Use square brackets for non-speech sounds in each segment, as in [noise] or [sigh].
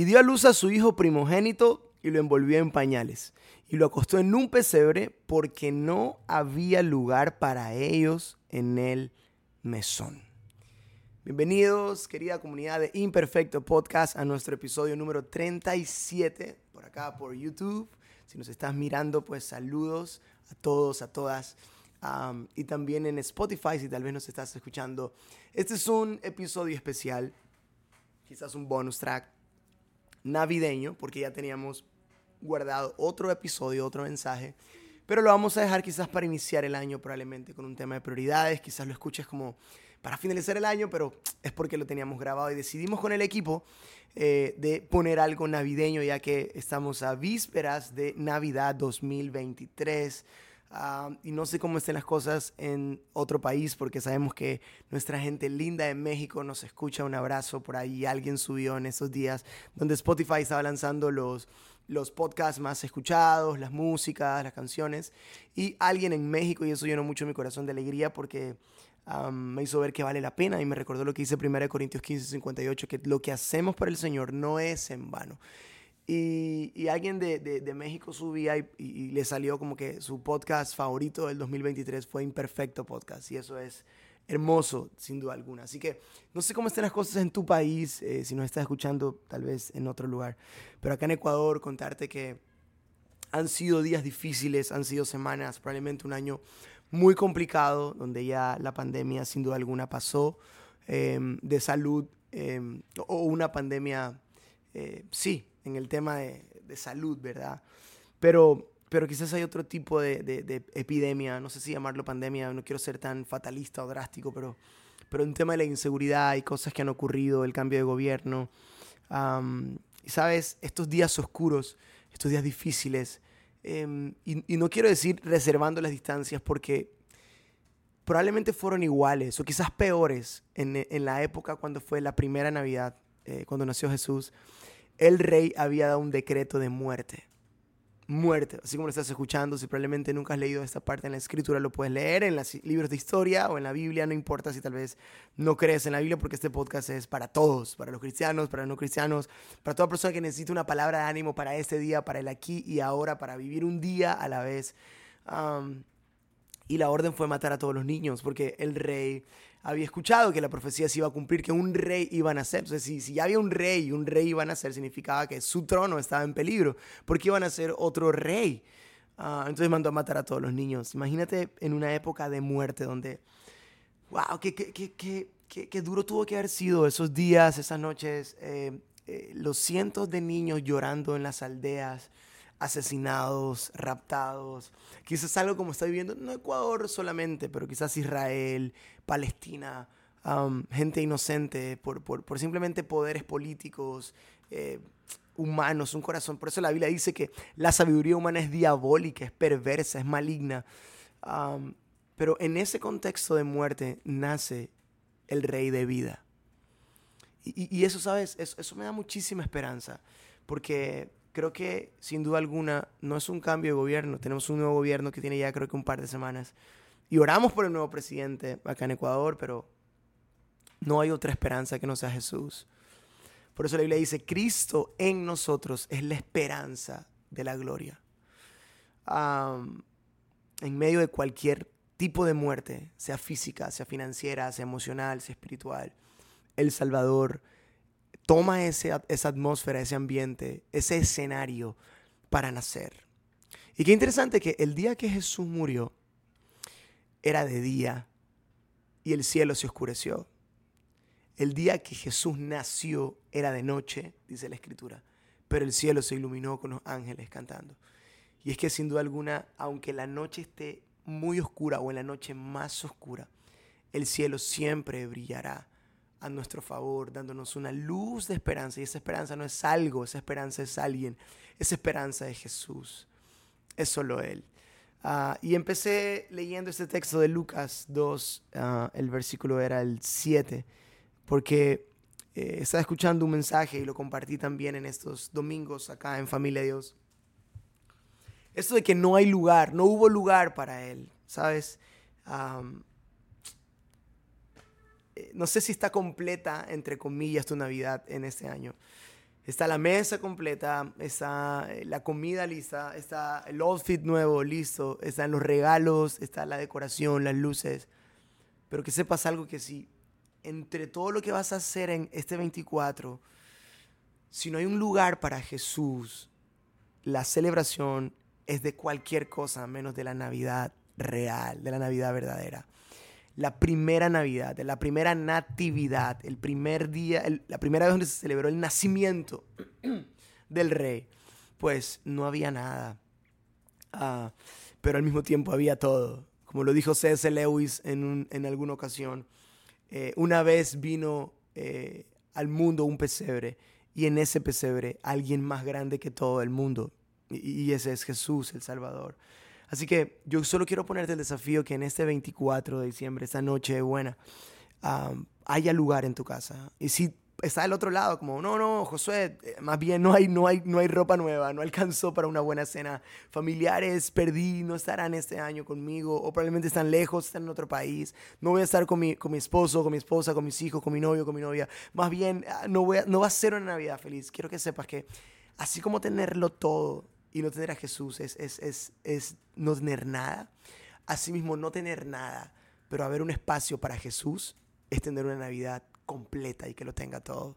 Y dio a luz a su hijo primogénito y lo envolvió en pañales. Y lo acostó en un pesebre porque no había lugar para ellos en el mesón. Bienvenidos, querida comunidad de Imperfecto Podcast, a nuestro episodio número 37, por acá por YouTube. Si nos estás mirando, pues saludos a todos, a todas. y también en Spotify, si tal vez nos estás escuchando. Este es un episodio especial, quizás un bonus track navideño, porque ya teníamos guardado otro episodio, otro mensaje. Pero lo vamos a dejar quizás para iniciar el año, probablemente con un tema de prioridades. Quizás lo escuches como para finalizar el año, pero es porque lo teníamos grabado y decidimos con el equipo eh, de poner algo navideño, ya que estamos a vísperas de Navidad 2023. Ah, y no sé cómo estén las cosas en otro país, porque sabemos que nuestra gente linda de México nos escucha. Un abrazo por ahí. Alguien subió en esos días donde Spotify estaba lanzando los, los podcasts más escuchados, las músicas, las canciones. Y alguien en México, y eso llenó mucho mi corazón de alegría porque me hizo ver que vale la pena y me recordó lo que dice 1 Corintios 15, 58, que lo que hacemos por el Señor no es en vano. Y, alguien de, de, México subía y, y, le salió como que su podcast favorito del 2023 fue Imperfecto Podcast. Y eso es hermoso, sin duda alguna. Así que no sé cómo están las cosas en tu país, eh, si nos estás escuchando tal vez en otro lugar. Pero acá en Ecuador, contarte que han sido días difíciles, han sido semanas, probablemente un año muy complicado, donde ya la pandemia sin duda alguna pasó em, de salud, em, o una pandemia, eh, sí, en el tema de, salud, ¿verdad? Pero, pero quizás hay otro tipo de, epidemia, no sé si llamarlo pandemia, no quiero ser tan fatalista o drástico, pero, pero un tema de la inseguridad y cosas que han ocurrido, el cambio de gobierno. y sabes, estos días oscuros, estos días difíciles, em, y, no quiero decir reservando las distancias porque probablemente fueron iguales o quizás peores en, en la época cuando fue la primera Navidad, eh, cuando nació Jesús el rey había dado un decreto de muerte. Muerte, así como lo estás escuchando, si probablemente nunca has leído esta parte en la escritura, lo puedes leer en los libros de historia o en la Biblia, no importa si tal vez no crees en la Biblia, porque este podcast es para todos, para los cristianos, para los no cristianos, para toda persona que necesite una palabra de ánimo para este día, para el aquí y ahora, para vivir un día a la vez. Y la orden fue matar a todos los niños, porque el rey había escuchado que la profecía se iba a cumplir, que un rey iba a nacer. Entonces, si, si ya había un rey y un rey iba a nacer, significaba que su trono estaba en peligro, porque iban a ser otro rey. Ah, entonces mandó a matar a todos los niños. Imagínate en una época de muerte donde, wow, qué, qué, qué, qué duro tuvo que haber sido esos días, esas noches, eh, eh, los cientos de niños llorando en las aldeas asesinados, raptados. Quizás algo como está viviendo, no Ecuador solamente, pero quizás Israel, Palestina, gente inocente por, por, simplemente poderes políticos, eh, humanos, un corazón. Por eso la Biblia dice que la sabiduría humana es diabólica, es perversa, es maligna. pero en ese contexto de muerte nace el rey de vida. Y, eso, ¿sabes? eso me da muchísima esperanza, porque creo que sin duda alguna no es un cambio de gobierno. Tenemos un nuevo gobierno que tiene ya creo que un par de semanas. Y oramos por el nuevo presidente acá en Ecuador, pero no hay otra esperanza que no sea Jesús. Por eso la Biblia dice, Cristo en nosotros es la esperanza de la gloria. en medio de cualquier tipo de muerte, sea física, sea financiera, sea emocional, sea espiritual, el Salvador toma esa atmósfera, ese ambiente, ese escenario para nacer. Y qué interesante que el día que Jesús murió era de día y el cielo se oscureció. El día que Jesús nació era de noche, dice la escritura, pero el cielo se iluminó con los ángeles cantando. Y es que sin duda alguna, aunque la noche esté muy oscura o en la noche más oscura, el cielo siempre brillará a nuestro favor, dándonos una luz de esperanza. Y esa esperanza no es algo, esa esperanza es alguien. Esa esperanza es Jesús. Es solo Él. Ah, y empecé leyendo este texto de Lucas 2, ah, el versículo era el 7, porque eh, estaba escuchando un mensaje y lo compartí también en estos domingos acá en Familia Dios. Esto de que no hay lugar, no hubo lugar para Él, ¿sabes? Eh, no sé si está completa, entre comillas, tu Navidad en este año. Está la mesa completa, está eh, la comida lista, está el outfit nuevo listo, están los regalos, está la decoración, las luces. Pero que sepas algo que si entre todo lo que vas a hacer en este 24, si no hay un lugar para Jesús, la celebración es de cualquier cosa menos de la Navidad real, de la Navidad verdadera la primera Navidad, la primera natividad, el primer día, la primera vez donde se celebró el nacimiento [clears throat] del rey, pues no había nada. Ah, pero al mismo tiempo había todo. Como lo dijo C.S. Lewis en, en alguna ocasión, eh, una vez vino eh, al mundo un pesebre y en ese pesebre alguien más grande que todo el mundo. y ese es Jesús, el Salvador. Así que yo solo quiero ponerte el desafío que en este 24 de diciembre, esta noche buena, haya lugar en tu casa. Y si está del otro lado, como, no, no, Josué, eh, más bien no hay, no, hay, no hay ropa nueva, no alcanzó para una buena cena. Familiares perdí, no estarán este año conmigo, o probablemente están lejos, están en otro país. No voy a estar con mi, con mi esposo, con mi esposa, con mis hijos, con mi novio, con mi novia. Más bien, ah, no, voy no va a ser una Navidad feliz. Quiero que sepas que así como tenerlo todo y no tener a Jesús es, es, es, es no tener nada. Asimismo, no tener nada, pero haber un espacio para Jesús es tener una Navidad completa y que lo tenga todo.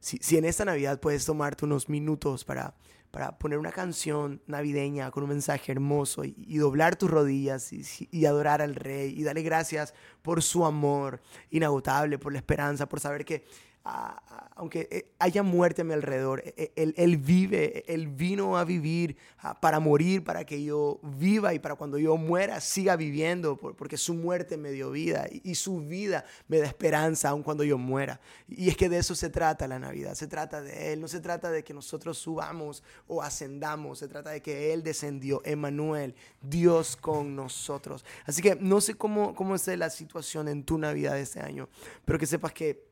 Si, si en esta Navidad puedes tomarte unos minutos para, para poner una canción navideña con un mensaje hermoso y, doblar tus rodillas y, y, adorar al Rey y darle gracias por su amor inagotable, por la esperanza, por saber que aunque eh, haya muerte a mi alrededor, e, e, él, vive, Él vino a vivir para morir, para que yo viva y para cuando yo muera siga viviendo, porque su muerte me dio vida y, su vida me da esperanza aun cuando yo muera. Y es que de eso se trata la Navidad, se trata de Él, no se trata de que nosotros subamos o ascendamos, se trata de que Él descendió, Emanuel, Dios con nosotros. Así que no sé cómo, cómo es la situación en tu Navidad de este año, pero que sepas que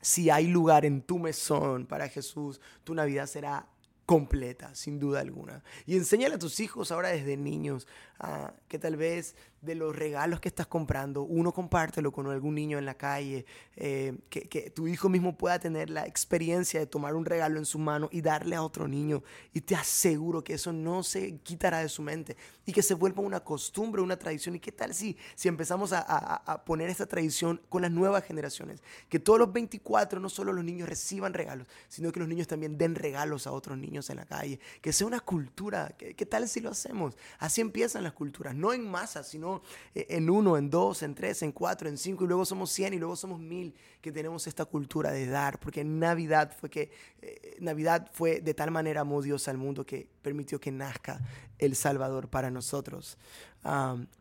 si hay lugar en tu mesón para Jesús, tu Navidad será completa, sin duda alguna. Y enséñale a tus hijos ahora desde niños ah, que tal vez de los regalos que estás comprando, uno compártelo con algún niño en la calle, eh, que, tu hijo mismo pueda tener la experiencia de tomar un regalo en su mano y darle a otro niño. Y te aseguro que eso no se quitará de su mente y que se vuelva una costumbre, una tradición. ¿Y qué tal si, si empezamos a, a poner esta tradición con las nuevas generaciones? Que todos los 24 no solo los niños reciban regalos, sino que los niños también den regalos a otros niños en la calle. Que sea una cultura. ¿Qué, qué tal si lo hacemos? Así empiezan las culturas, no en masa, sino eh, en uno, en dos, en tres, en cuatro, en cinco, y luego somos cien, y luego somos mil, que tenemos esta cultura de dar, porque Navidad fue que, eh, Navidad fue de tal manera amó Dios al mundo que permitió que nazca el Salvador para nosotros,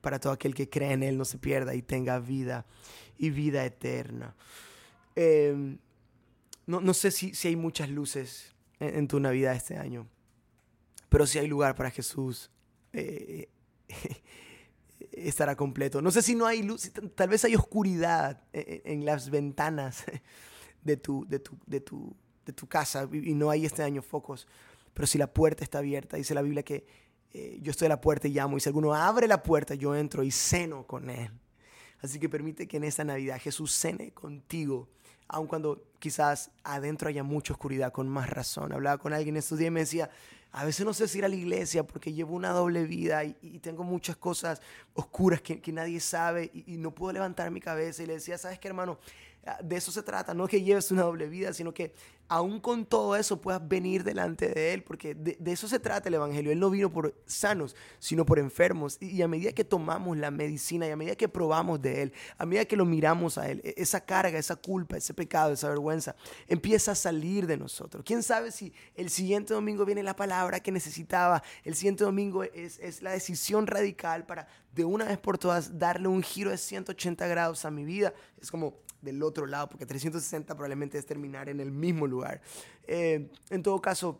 para todo aquel que cree en Él no se pierda y tenga vida y vida eterna. Em, no, no, sé si, si, hay muchas luces en, tu Navidad este año, pero si hay lugar para Jesús. Eh, estará completo. No sé si no hay luz, tal vez hay oscuridad e, e, en, las ventanas [laughs] de tu, de tu, de tu, de tu casa y no hay este año focos. Pero si la puerta está abierta, dice la Biblia que eh, yo estoy a la puerta y llamo y si alguno abre la puerta, yo entro y ceno con él. Así que permite que en esta Navidad Jesús cene contigo, aun cuando quizás adentro haya mucha oscuridad, con más razón. Hablaba con alguien estos días y me decía, a veces no sé si ir a la iglesia porque llevo una doble vida y, tengo muchas cosas oscuras que, nadie sabe y, y, no puedo levantar mi cabeza. Y le decía, ¿sabes qué, hermano? De eso se trata, no que lleves una doble vida, sino que aún con todo eso puedas venir delante de Él, porque de, eso se trata el Evangelio. Él no vino por sanos, sino por enfermos. Y, a medida que tomamos la medicina y a medida que probamos de Él, a medida que lo miramos a Él, e, esa carga, esa culpa, ese pecado, esa vergüenza, empieza a salir de nosotros. ¿Quién sabe si el siguiente domingo viene la palabra que necesitaba? El siguiente domingo es, es la decisión radical para de una vez por todas darle un giro de 180 grados a mi vida. Es como del otro lado, porque 360 probablemente es terminar en el mismo lugar. Eh, en todo caso,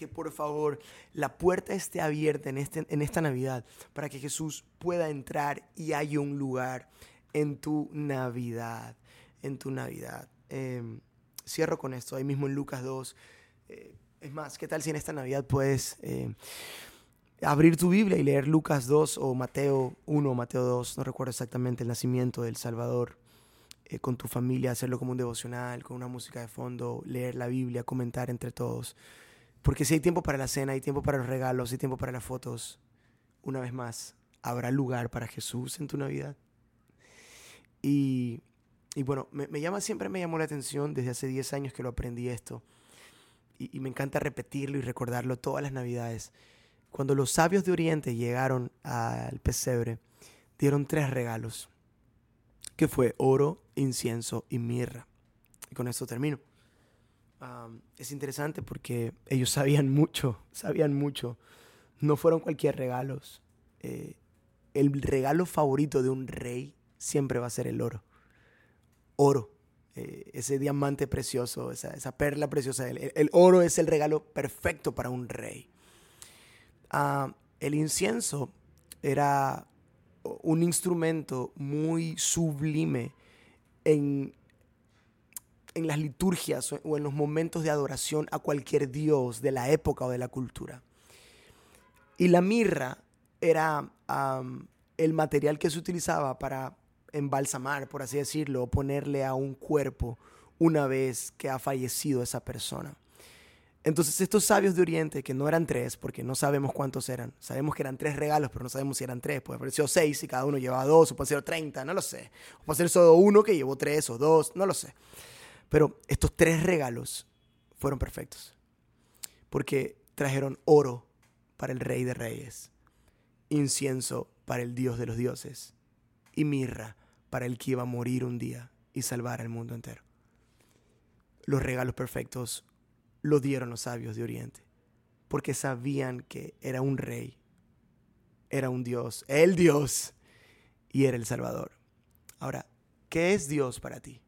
que por favor la puerta esté abierta en, este, en esta Navidad para que Jesús pueda entrar y haya un lugar en tu Navidad, en tu Navidad. Em, cierro con esto, ahí mismo en Lucas 2. Eh, es más, ¿qué tal si en esta Navidad puedes eh, abrir tu Biblia y leer Lucas 2 o Mateo 1 o Mateo 2? No recuerdo exactamente el nacimiento del Salvador. Eh, con tu familia, hacerlo como un devocional, con una música de fondo, leer la Biblia, comentar entre todos. Porque si hay tiempo para la cena, hay tiempo para los regalos, hay tiempo para las fotos, una vez más, ¿habrá lugar para Jesús en tu Navidad? Y, bueno, me, llama, siempre me llamó la atención, desde hace 10 años que lo aprendí esto, y, y me encanta repetirlo y recordarlo todas las Navidades. Cuando los sabios de Oriente llegaron al pesebre, dieron tres regalos, que fue oro, incienso y mirra. Y con esto termino. es interesante porque ellos sabían mucho, [laughs] sabían mucho. No fueron cualquier regalos. Eh, el regalo favorito de un rey siempre va a ser el oro. Oro. Eh, ese diamante precioso, esa, perla preciosa. El, oro es el regalo perfecto para un rey. Ah, el incienso era un instrumento muy sublime en, en las liturgias o en los momentos de adoración a cualquier dios de la época o de la cultura. Y la mirra era el material que se utilizaba para embalsamar, por así decirlo, o ponerle a un cuerpo una vez que ha fallecido esa persona. Entonces estos sabios de Oriente, que no eran tres, porque no sabemos cuántos eran, sabemos que eran tres regalos, pero no sabemos si eran tres, puede haber sido seis y cada uno llevaba dos, o puede ser treinta, no lo sé. O puede ser solo uno que llevó tres o dos, no lo sé. Pero estos tres regalos fueron perfectos, porque trajeron oro para el rey de reyes, incienso para el dios de los dioses y mirra para el que iba a morir un día y salvar al mundo entero. Los regalos perfectos lo dieron los sabios de Oriente, porque sabían que era un rey, era un Dios, el Dios, y era el Salvador. Ahora, ¿qué es Dios para ti?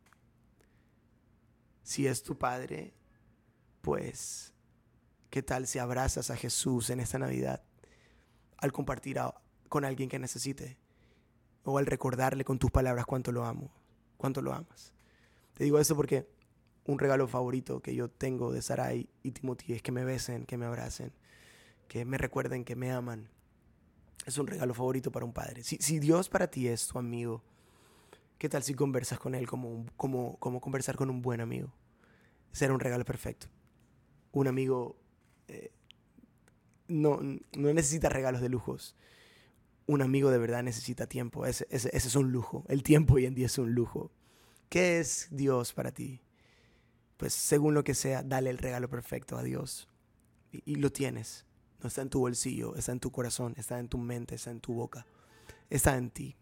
Si es tu Padre, pues, ¿qué tal si abrazas a Jesús en esta Navidad al compartir con alguien que necesite? O al recordarle con tus palabras cuánto lo amo, cuánto lo amas. Te digo eso porque un regalo favorito que yo tengo de Sarai y Timothy es que me besen, que me abracen, que me recuerden que me aman. Es un regalo favorito para un padre. Si, si Dios para ti es tu amigo, ¿qué tal si conversas con Él como, como, como conversar con un buen amigo? Será un regalo perfecto. Un amigo eh, no, no necesita regalos de lujos. Un amigo de verdad necesita tiempo. Ese, ese, ese es un lujo. El tiempo hoy en día es un lujo. ¿Qué es Dios para ti? Pues según lo que sea, dale el regalo perfecto a Dios. Y, lo tienes. No está en tu bolsillo, está en tu corazón, está en tu mente, está en tu boca, está en ti.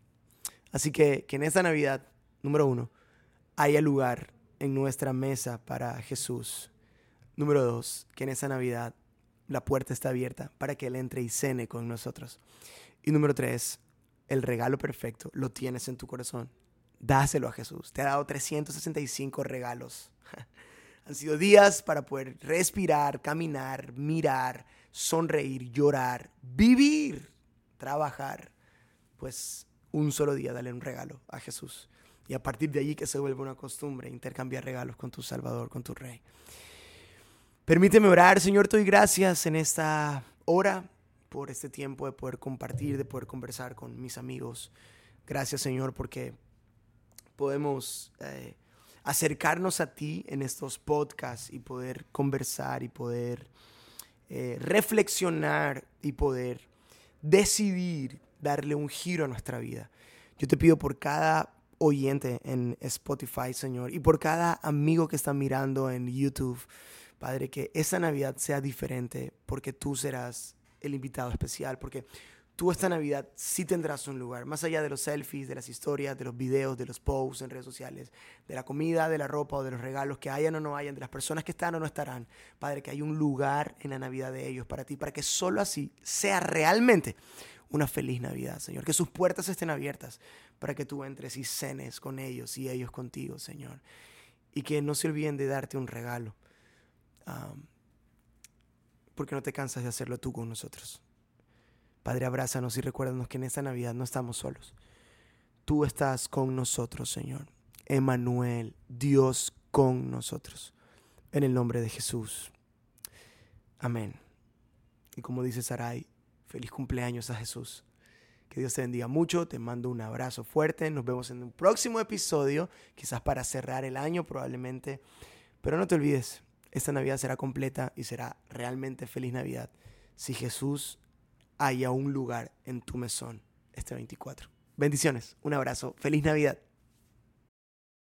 Así que que en esta Navidad, número uno, haya lugar en nuestra mesa para Jesús. Número dos, que en esta Navidad la puerta está abierta para que Él entre y cene con nosotros. Y número tres, el regalo perfecto lo tienes en tu corazón. Dáselo a Jesús. Te ha dado 365 regalos. [laughs] Han sido días para poder respirar, caminar, mirar, sonreír, llorar, vivir, trabajar. Pues un solo día dale un regalo a Jesús. Y a partir de allí que se vuelva una costumbre intercambiar regalos con tu Salvador, con tu Rey. Permíteme orar, Señor, te doy gracias en esta hora por este tiempo de poder compartir, de poder conversar con mis amigos. Gracias, Señor, porque podemos eh, acercarnos a ti en estos podcasts y poder conversar y poder eh, reflexionar y poder decidir darle un giro a nuestra vida. Yo te pido por cada oyente en Spotify, Señor, y por cada amigo que está mirando en YouTube, Padre, que esa Navidad sea diferente porque tú serás el invitado especial, porque tú esta Navidad sí tendrás un lugar, más allá de los selfies, de las historias, de los videos, de los posts en redes sociales, de la comida, de la ropa o de los regalos que hayan o no hayan, de las personas que están o no estarán. Padre, que hay un lugar en la Navidad de ellos para ti, para que solo así sea realmente una feliz Navidad, Señor. Que sus puertas estén abiertas para que tú entres y cenes con ellos y ellos contigo, Señor. Y que no se olviden de darte un regalo. porque no te cansas de hacerlo tú con nosotros. Padre, abrázanos y recuérdanos que en esta Navidad no estamos solos. Tú estás con nosotros, Señor. Emanuel, Dios con nosotros. En el nombre de Jesús. Amén. Y como dice Sarai, feliz cumpleaños a Jesús. Que Dios te bendiga mucho, te mando un abrazo fuerte, nos vemos en un próximo episodio, quizás para cerrar el año probablemente, pero no te olvides, esta Navidad será completa y será realmente feliz Navidad si Jesús haya un lugar en tu mesón este 24. Bendiciones, un abrazo, feliz Navidad.